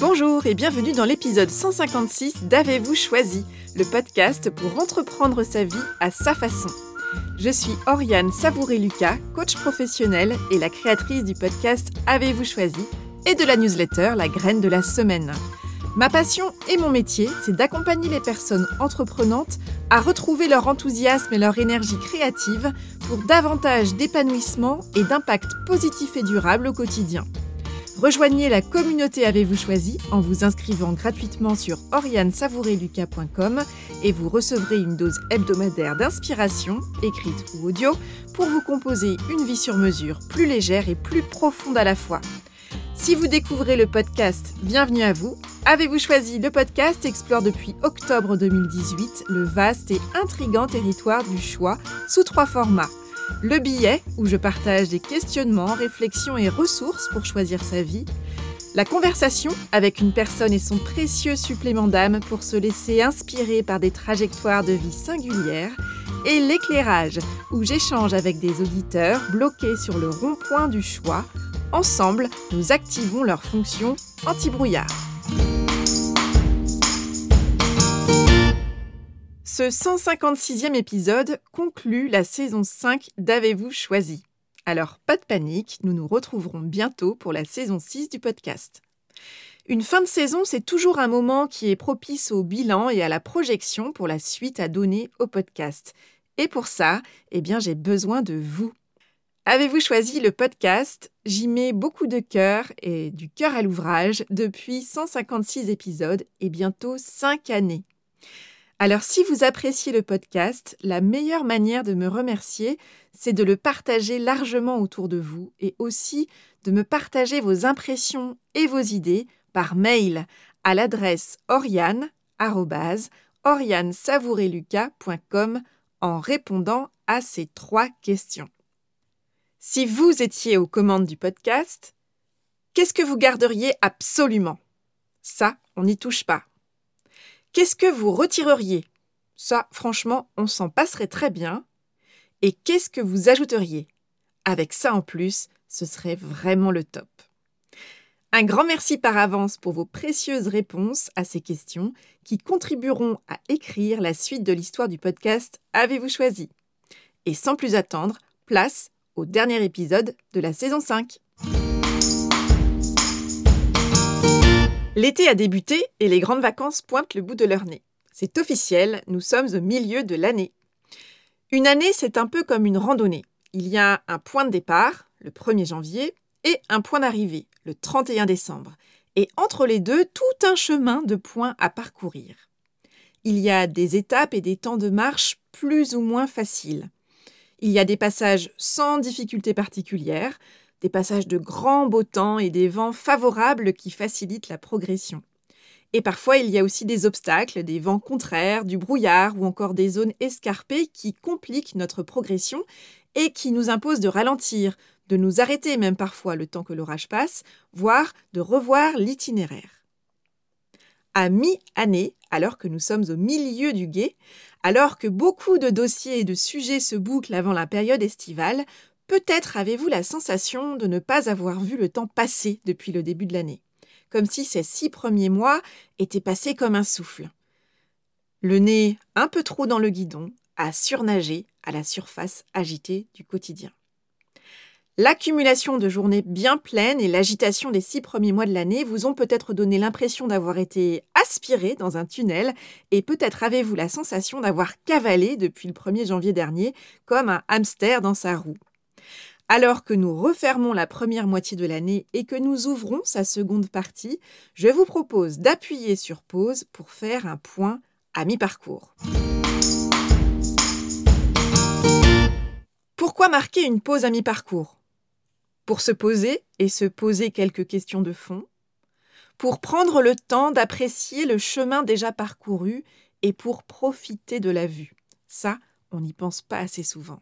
Bonjour et bienvenue dans l'épisode 156 d'Avez-vous choisi, le podcast pour entreprendre sa vie à sa façon. Je suis Oriane Savouré-Lucas, coach professionnel et la créatrice du podcast Avez-vous choisi et de la newsletter La graine de la semaine. Ma passion et mon métier, c'est d'accompagner les personnes entreprenantes à retrouver leur enthousiasme et leur énergie créative pour davantage d'épanouissement et d'impact positif et durable au quotidien. Rejoignez la communauté Avez-vous choisi en vous inscrivant gratuitement sur oriansavoureluca.com et vous recevrez une dose hebdomadaire d'inspiration, écrite ou audio, pour vous composer une vie sur mesure plus légère et plus profonde à la fois. Si vous découvrez le podcast, bienvenue à vous. Avez-vous choisi le podcast explore depuis octobre 2018 le vaste et intrigant territoire du choix sous trois formats. Le billet, où je partage des questionnements, réflexions et ressources pour choisir sa vie. La conversation avec une personne et son précieux supplément d'âme pour se laisser inspirer par des trajectoires de vie singulières. Et l'éclairage, où j'échange avec des auditeurs bloqués sur le rond-point du choix Ensemble, nous activons leur fonction anti-brouillard. Ce 156e épisode conclut la saison 5 d'Avez-vous choisi? Alors, pas de panique, nous nous retrouverons bientôt pour la saison 6 du podcast. Une fin de saison, c'est toujours un moment qui est propice au bilan et à la projection pour la suite à donner au podcast. Et pour ça, eh bien, j'ai besoin de vous. Avez-vous choisi le podcast? J'y mets beaucoup de cœur et du cœur à l'ouvrage depuis 156 épisodes et bientôt 5 années. Alors si vous appréciez le podcast, la meilleure manière de me remercier, c'est de le partager largement autour de vous et aussi de me partager vos impressions et vos idées par mail à l'adresse oriane en répondant à ces trois questions. Si vous étiez aux commandes du podcast, qu'est-ce que vous garderiez absolument? Ça, on n'y touche pas. Qu'est-ce que vous retireriez? Ça, franchement, on s'en passerait très bien. Et qu'est-ce que vous ajouteriez? Avec ça en plus, ce serait vraiment le top. Un grand merci par avance pour vos précieuses réponses à ces questions qui contribueront à écrire la suite de l'histoire du podcast Avez-vous choisi? Et sans plus attendre, place au dernier épisode de la saison 5. L'été a débuté et les grandes vacances pointent le bout de leur nez. C'est officiel, nous sommes au milieu de l'année. Une année, c'est un peu comme une randonnée. Il y a un point de départ, le 1er janvier, et un point d'arrivée, le 31 décembre. Et entre les deux, tout un chemin de points à parcourir. Il y a des étapes et des temps de marche plus ou moins faciles. Il y a des passages sans difficulté particulière, des passages de grand beau temps et des vents favorables qui facilitent la progression. Et parfois, il y a aussi des obstacles, des vents contraires, du brouillard ou encore des zones escarpées qui compliquent notre progression et qui nous imposent de ralentir, de nous arrêter même parfois le temps que l'orage passe, voire de revoir l'itinéraire à mi-année, alors que nous sommes au milieu du guet, alors que beaucoup de dossiers et de sujets se bouclent avant la période estivale, peut-être avez-vous la sensation de ne pas avoir vu le temps passer depuis le début de l'année, comme si ces six premiers mois étaient passés comme un souffle. Le nez un peu trop dans le guidon, à surnager à la surface agitée du quotidien. L'accumulation de journées bien pleines et l'agitation des six premiers mois de l'année vous ont peut-être donné l'impression d'avoir été aspiré dans un tunnel et peut-être avez-vous la sensation d'avoir cavalé depuis le 1er janvier dernier comme un hamster dans sa roue. Alors que nous refermons la première moitié de l'année et que nous ouvrons sa seconde partie, je vous propose d'appuyer sur pause pour faire un point à mi-parcours. Pourquoi marquer une pause à mi-parcours? Pour se poser et se poser quelques questions de fond, pour prendre le temps d'apprécier le chemin déjà parcouru et pour profiter de la vue? Ça, on n'y pense pas assez souvent.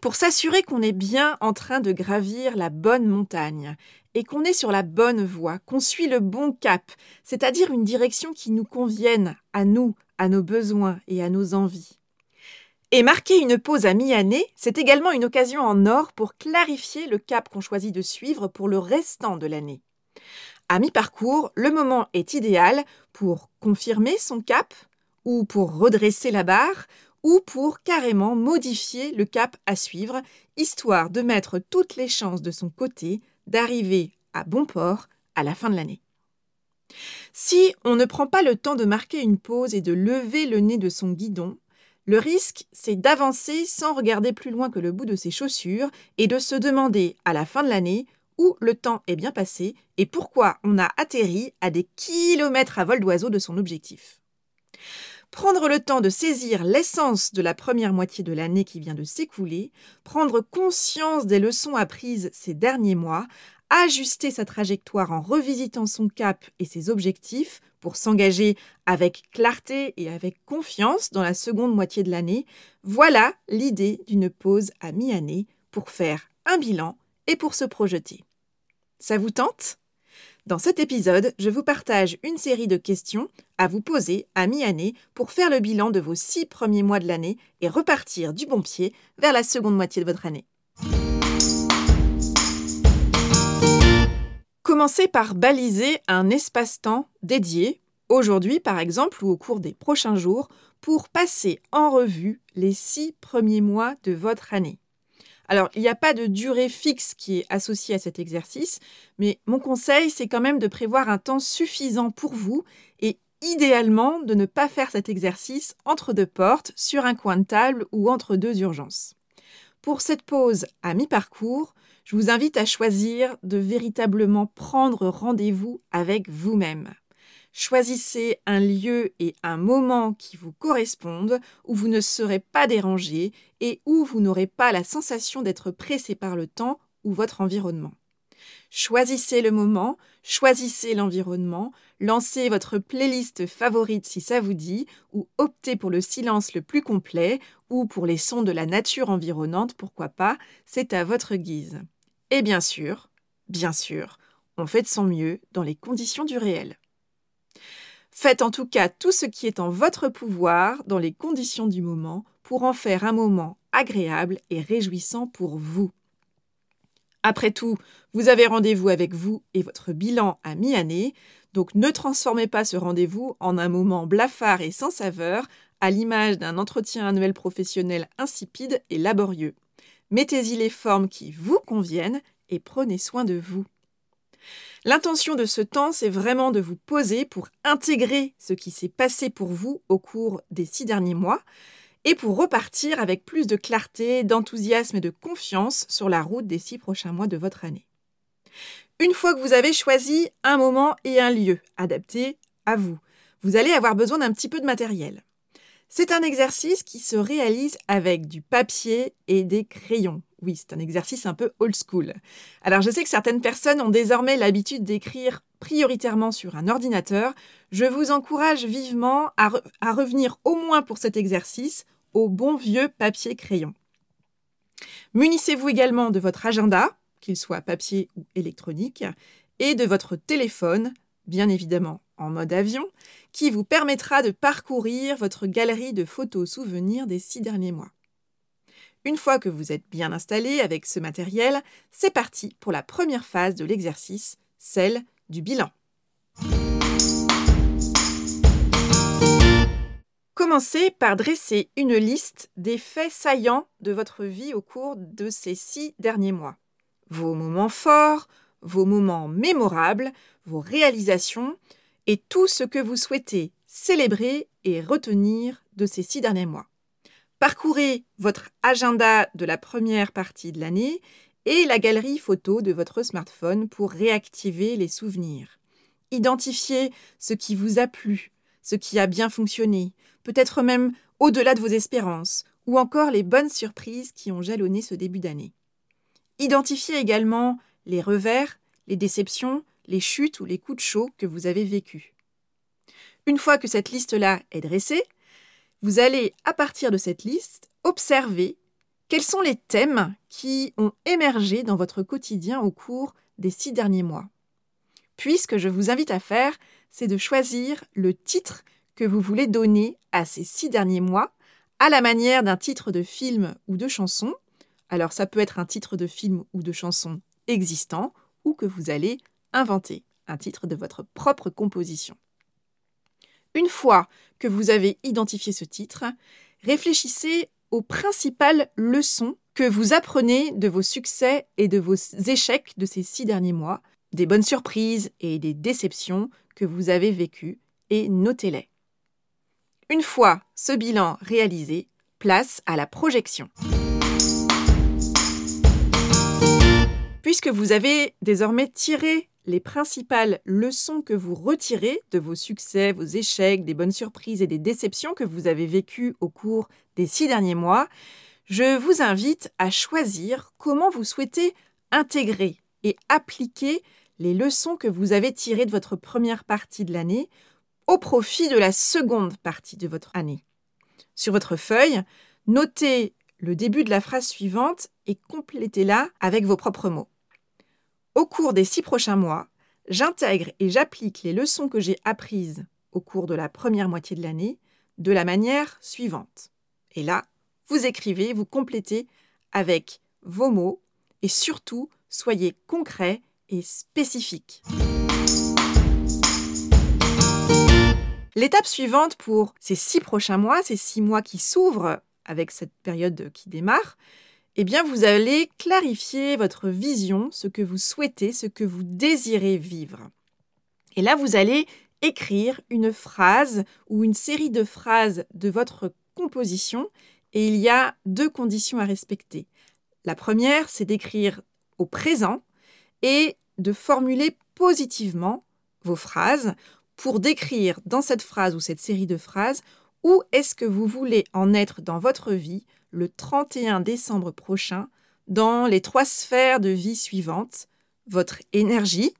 Pour s'assurer qu'on est bien en train de gravir la bonne montagne et qu'on est sur la bonne voie, qu'on suit le bon cap, c'est-à-dire une direction qui nous convienne à nous, à nos besoins et à nos envies. Et marquer une pause à mi-année, c'est également une occasion en or pour clarifier le cap qu'on choisit de suivre pour le restant de l'année. À mi-parcours, le moment est idéal pour confirmer son cap, ou pour redresser la barre, ou pour carrément modifier le cap à suivre, histoire de mettre toutes les chances de son côté d'arriver à bon port à la fin de l'année. Si on ne prend pas le temps de marquer une pause et de lever le nez de son guidon, le risque, c'est d'avancer sans regarder plus loin que le bout de ses chaussures et de se demander à la fin de l'année où le temps est bien passé et pourquoi on a atterri à des kilomètres à vol d'oiseau de son objectif. Prendre le temps de saisir l'essence de la première moitié de l'année qui vient de s'écouler, prendre conscience des leçons apprises ces derniers mois, ajuster sa trajectoire en revisitant son cap et ses objectifs pour s'engager avec clarté et avec confiance dans la seconde moitié de l'année, voilà l'idée d'une pause à mi-année pour faire un bilan et pour se projeter. Ça vous tente? Dans cet épisode, je vous partage une série de questions à vous poser à mi-année pour faire le bilan de vos six premiers mois de l'année et repartir du bon pied vers la seconde moitié de votre année. Commencez par baliser un espace-temps dédié, aujourd'hui par exemple ou au cours des prochains jours, pour passer en revue les six premiers mois de votre année. Alors, il n'y a pas de durée fixe qui est associée à cet exercice, mais mon conseil, c'est quand même de prévoir un temps suffisant pour vous et idéalement de ne pas faire cet exercice entre deux portes, sur un coin de table ou entre deux urgences. Pour cette pause à mi-parcours, je vous invite à choisir de véritablement prendre rendez-vous avec vous-même. Choisissez un lieu et un moment qui vous correspondent, où vous ne serez pas dérangé et où vous n'aurez pas la sensation d'être pressé par le temps ou votre environnement. Choisissez le moment, choisissez l'environnement, lancez votre playlist favorite si ça vous dit, ou optez pour le silence le plus complet, ou pour les sons de la nature environnante, pourquoi pas, c'est à votre guise. Et bien sûr, bien sûr, on fait de son mieux dans les conditions du réel. Faites en tout cas tout ce qui est en votre pouvoir dans les conditions du moment pour en faire un moment agréable et réjouissant pour vous. Après tout, vous avez rendez-vous avec vous et votre bilan à mi-année, donc ne transformez pas ce rendez-vous en un moment blafard et sans saveur, à l'image d'un entretien annuel professionnel insipide et laborieux. Mettez-y les formes qui vous conviennent et prenez soin de vous. L'intention de ce temps, c'est vraiment de vous poser pour intégrer ce qui s'est passé pour vous au cours des six derniers mois et pour repartir avec plus de clarté, d'enthousiasme et de confiance sur la route des six prochains mois de votre année. Une fois que vous avez choisi un moment et un lieu adaptés à vous, vous allez avoir besoin d'un petit peu de matériel. C'est un exercice qui se réalise avec du papier et des crayons. Oui, c'est un exercice un peu old school. Alors je sais que certaines personnes ont désormais l'habitude d'écrire prioritairement sur un ordinateur. Je vous encourage vivement à, revenir au moins pour cet exercice au bon vieux papier crayon. Munissez-vous également de votre agenda, qu'il soit papier ou électronique, et de votre téléphone, bien évidemment en mode avion, qui vous permettra de parcourir votre galerie de photos souvenirs des six derniers mois. Une fois que vous êtes bien installé avec ce matériel, c'est parti pour la première phase de l'exercice, celle du bilan. Commencez par dresser une liste des faits saillants de votre vie au cours de ces six derniers mois. Vos moments forts, vos moments mémorables, vos réalisations et tout ce que vous souhaitez célébrer et retenir de ces six derniers mois. Parcourez votre agenda de la première partie de l'année et la galerie photo de votre smartphone pour réactiver les souvenirs. Identifiez ce qui vous a plu, ce qui a bien fonctionné, peut-être même au-delà de vos espérances, ou encore les bonnes surprises qui ont jalonné ce début d'année. Identifiez également les revers, les déceptions, les chutes ou les coups de chaud que vous avez vécus. Une fois que cette liste-là est dressée, vous allez, à partir de cette liste, observer quels sont les thèmes qui ont émergé dans votre quotidien au cours des six derniers mois. Puis, ce que je vous invite à faire, c'est de choisir le titre que vous voulez donner à ces six derniers mois à la manière d'un titre de film ou de chanson. Alors ça peut être un titre de film ou de chanson existant ou que vous allez inventer, un titre de votre propre composition. Une fois que vous avez identifié ce titre, réfléchissez aux principales leçons que vous apprenez de vos succès et de vos échecs de ces six derniers mois, des bonnes surprises et des déceptions que vous avez vécues, et notez-les. Une fois ce bilan réalisé, place à la projection. Puisque vous avez désormais tiré les principales leçons que vous retirez de vos succès, vos échecs, des bonnes surprises et des déceptions que vous avez vécues au cours des six derniers mois, je vous invite à choisir comment vous souhaitez intégrer et appliquer les leçons que vous avez tirées de votre première partie de l'année au profit de la seconde partie de votre année. Sur votre feuille, notez le début de la phrase suivante et complétez-la avec vos propres mots. Au cours des six prochains mois, j'intègre et j'applique les leçons que j'ai apprises au cours de la première moitié de l'année de la manière suivante. Et là, vous écrivez, vous complétez avec vos mots et surtout, soyez concret et spécifique. L'étape suivante pour ces six prochains mois, ces six mois qui s'ouvrent avec cette période qui démarre, eh bien, vous allez clarifier votre vision, ce que vous souhaitez, ce que vous désirez vivre. Et là, vous allez écrire une phrase ou une série de phrases de votre composition et il y a deux conditions à respecter. La première, c'est d'écrire au présent et de formuler positivement vos phrases pour décrire dans cette phrase ou cette série de phrases où est-ce que vous voulez en être dans votre vie le 31 décembre prochain dans les trois sphères de vie suivantes, votre énergie,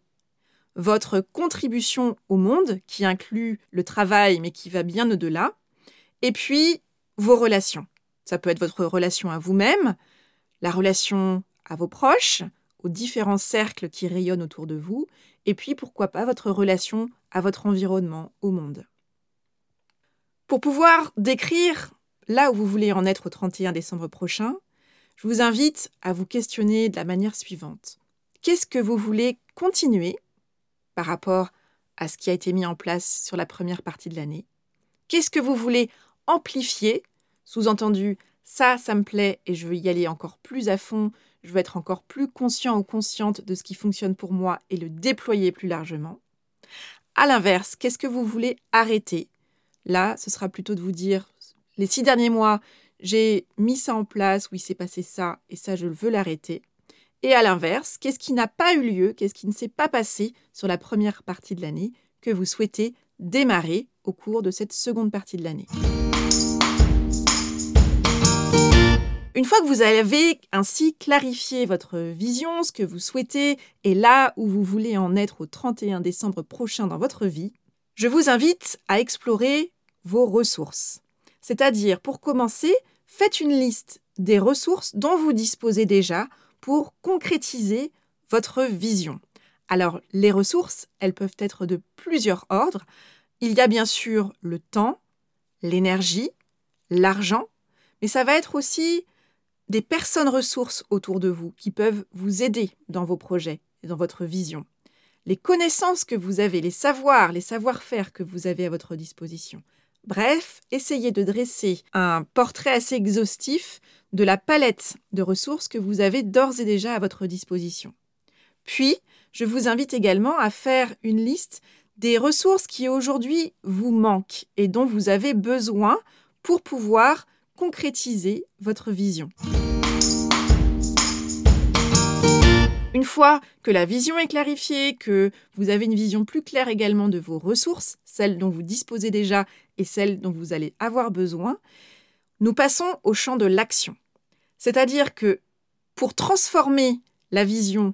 votre contribution au monde, qui inclut le travail mais qui va bien au-delà, et puis vos relations. Ça peut être votre relation à vous-même, la relation à vos proches, aux différents cercles qui rayonnent autour de vous, et puis pourquoi pas votre relation à votre environnement, au monde. Pour pouvoir décrire là où vous voulez en être au 31 décembre prochain, je vous invite à vous questionner de la manière suivante. Qu'est-ce que vous voulez continuer par rapport à ce qui a été mis en place sur la première partie de l'année? Qu'est-ce que vous voulez amplifier? Sous-entendu, ça, ça me plaît et je veux y aller encore plus à fond, je veux être encore plus conscient ou consciente de ce qui fonctionne pour moi et le déployer plus largement. À l'inverse, qu'est-ce que vous voulez arrêter? Là, ce sera plutôt de vous dire les six derniers mois, j'ai mis ça en place, où il s'est passé ça, et ça, je veux l'arrêter. Et à l'inverse, qu'est-ce qui n'a pas eu lieu, qu'est-ce qui ne s'est pas passé sur la première partie de l'année que vous souhaitez démarrer au cours de cette seconde partie de l'année? Une fois que vous avez ainsi clarifié votre vision, ce que vous souhaitez et là où vous voulez en être au 31 décembre prochain dans votre vie, je vous invite à explorer vos ressources. C'est-à-dire, pour commencer, faites une liste des ressources dont vous disposez déjà pour concrétiser votre vision. Alors, les ressources, elles peuvent être de plusieurs ordres. Il y a bien sûr le temps, l'énergie, l'argent, mais ça va être aussi des personnes ressources autour de vous qui peuvent vous aider dans vos projets et dans votre vision. Les connaissances que vous avez, les savoirs, les savoir-faire que vous avez à votre disposition. Bref, essayez de dresser un portrait assez exhaustif de la palette de ressources que vous avez d'ores et déjà à votre disposition. Puis, je vous invite également à faire une liste des ressources qui aujourd'hui vous manquent et dont vous avez besoin pour pouvoir concrétiser votre vision. Une fois que la vision est clarifiée, que vous avez une vision plus claire également de vos ressources, celles dont vous disposez déjà et celles dont vous allez avoir besoin, nous passons au champ de l'action. C'est-à-dire que pour transformer la vision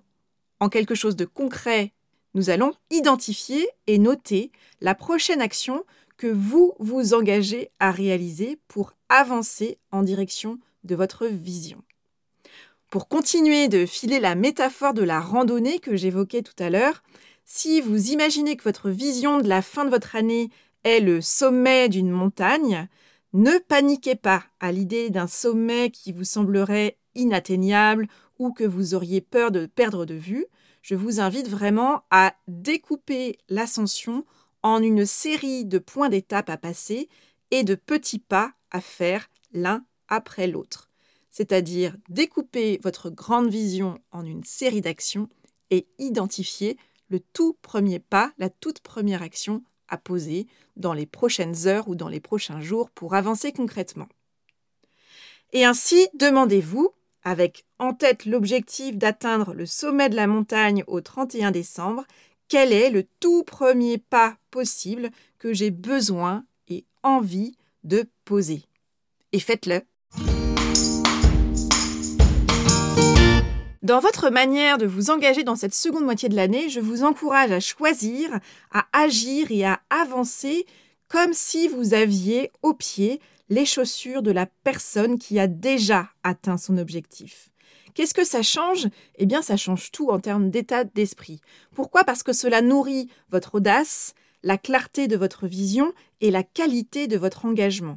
en quelque chose de concret, nous allons identifier et noter la prochaine action que vous vous engagez à réaliser pour avancer en direction de votre vision. Pour continuer de filer la métaphore de la randonnée que j'évoquais tout à l'heure, si vous imaginez que votre vision de la fin de votre année est le sommet d'une montagne, Ne paniquez pas à l'idée d'un sommet qui vous semblerait inatteignable ou que vous auriez peur de perdre de vue. Je vous invite vraiment à découper l'ascension en une série de points d'étape à passer et de petits pas à faire l'un après l'autre. C'est-à-dire découper votre grande vision en une série d'actions et identifier le tout premier pas, la toute première action à poser dans les prochaines heures ou dans les prochains jours pour avancer concrètement. Et ainsi, demandez-vous, avec en tête l'objectif d'atteindre le sommet de la montagne au 31 décembre, quel est le tout premier pas possible que j'ai besoin et envie de poser? Et faites-le. Dans votre manière de vous engager dans cette seconde moitié de l'année, je vous encourage à choisir, à agir et à avancer comme si vous aviez au pied les chaussures de la personne qui a déjà atteint son objectif. Qu'est-ce que ça change? Eh bien, ça change tout en termes d'état d'esprit. Pourquoi? Parce que cela nourrit votre audace, la clarté de votre vision et la qualité de votre engagement.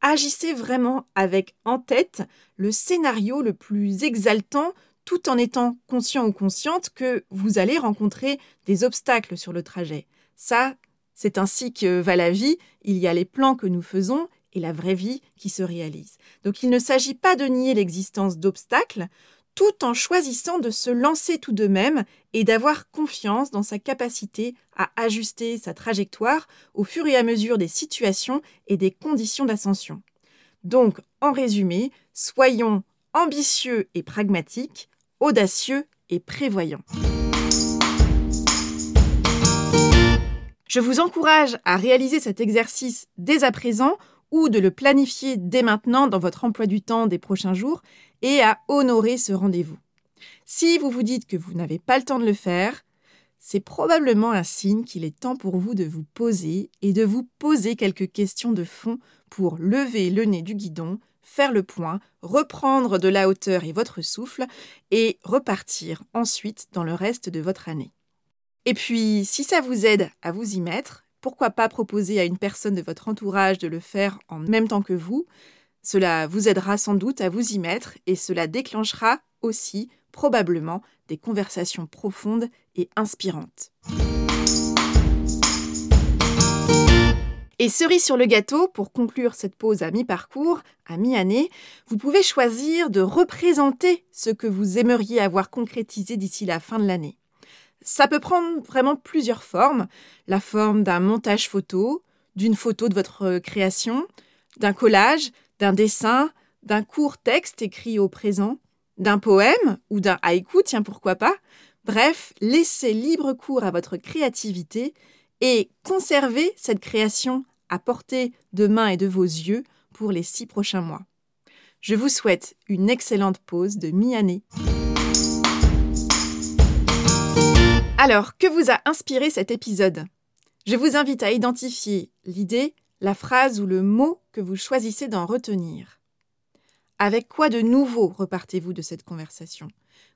Agissez vraiment avec en tête le scénario le plus exaltant tout en étant conscient ou consciente que vous allez rencontrer des obstacles sur le trajet. Ça, c'est ainsi que va la vie, il y a les plans que nous faisons et la vraie vie qui se réalise. Donc il ne s'agit pas de nier l'existence d'obstacles, tout en choisissant de se lancer tout de même et d'avoir confiance dans sa capacité à ajuster sa trajectoire au fur et à mesure des situations et des conditions d'ascension. Donc, en résumé, soyons ambitieux et pragmatiques, audacieux et prévoyant. Je vous encourage à réaliser cet exercice dès à présent ou de le planifier dès maintenant dans votre emploi du temps des prochains jours et à honorer ce rendez-vous. Si vous vous dites que vous n'avez pas le temps de le faire, c'est probablement un signe qu'il est temps pour vous de vous poser et de vous poser quelques questions de fond pour lever le nez du guidon, faire le point, reprendre de la hauteur et votre souffle, et repartir ensuite dans le reste de votre année. Et puis, si ça vous aide à vous y mettre, pourquoi pas proposer à une personne de votre entourage de le faire en même temps que vous Cela vous aidera sans doute à vous y mettre et cela déclenchera aussi probablement des conversations profondes et inspirantes. Et cerise sur le gâteau, pour conclure cette pause à mi-parcours, à mi-année, vous pouvez choisir de représenter ce que vous aimeriez avoir concrétisé d'ici la fin de l'année. Ça peut prendre vraiment plusieurs formes. La forme d'un montage photo, d'une photo de votre création, d'un collage, d'un dessin, d'un court texte écrit au présent, d'un poème ou d'un haïku, tiens pourquoi pas. Bref, laissez libre cours à votre créativité et conservez cette création à portée de main et de vos yeux pour les six prochains mois. Je vous souhaite une excellente pause de mi-année. Alors, que vous a inspiré cet épisode? Je vous invite à identifier l'idée, la phrase ou le mot que vous choisissez d'en retenir. Avec quoi de nouveau repartez-vous de cette conversation?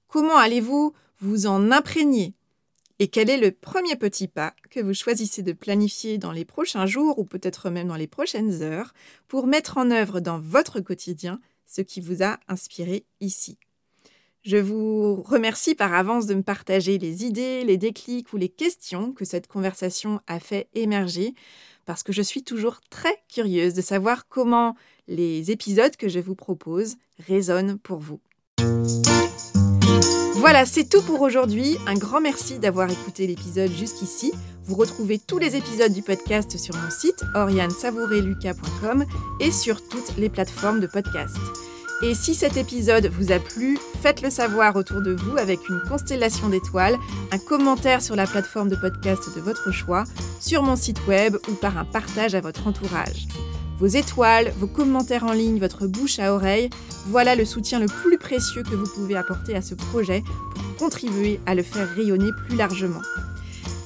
Comment allez-vous vous en imprégner? Et quel est le premier petit pas que vous choisissez de planifier dans les prochains jours ou peut-être même dans les prochaines heures pour mettre en œuvre dans votre quotidien ce qui vous a inspiré ici? Je vous remercie par avance de me partager les idées, les déclics ou les questions que cette conversation a fait émerger parce que je suis toujours très curieuse de savoir comment les épisodes que je vous propose résonnent pour vous. Voilà, c'est tout pour aujourd'hui. Un grand merci d'avoir écouté l'épisode jusqu'ici. Vous retrouvez tous les épisodes du podcast sur mon site oriansavoureluca.com et sur toutes les plateformes de podcast. Et si cet épisode vous a plu, faites-le savoir autour de vous avec une constellation d'étoiles, un commentaire sur la plateforme de podcast de votre choix, sur mon site web ou par un partage à votre entourage. Vos étoiles, vos commentaires en ligne, votre bouche à oreille, voilà le soutien le plus précieux que vous pouvez apporter à ce projet pour contribuer à le faire rayonner plus largement.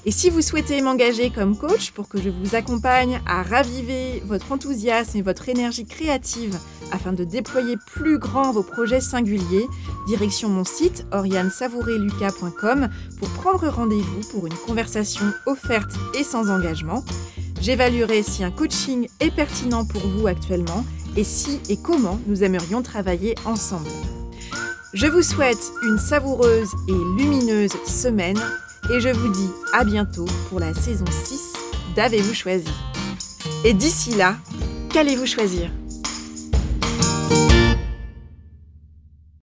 Et si vous souhaitez m'engager comme coach pour que je vous accompagne à raviver votre enthousiasme et votre énergie créative afin de déployer plus grand vos projets singuliers, direction mon site oriansavoureluca.com pour prendre rendez-vous pour une conversation offerte et sans engagement. J'évaluerai si un coaching est pertinent pour vous actuellement et si et comment nous aimerions travailler ensemble. Je vous souhaite une savoureuse et lumineuse semaine et je vous dis à bientôt pour la saison 6 d'Avez-vous choisi Et d'ici là, qu'allez-vous choisir?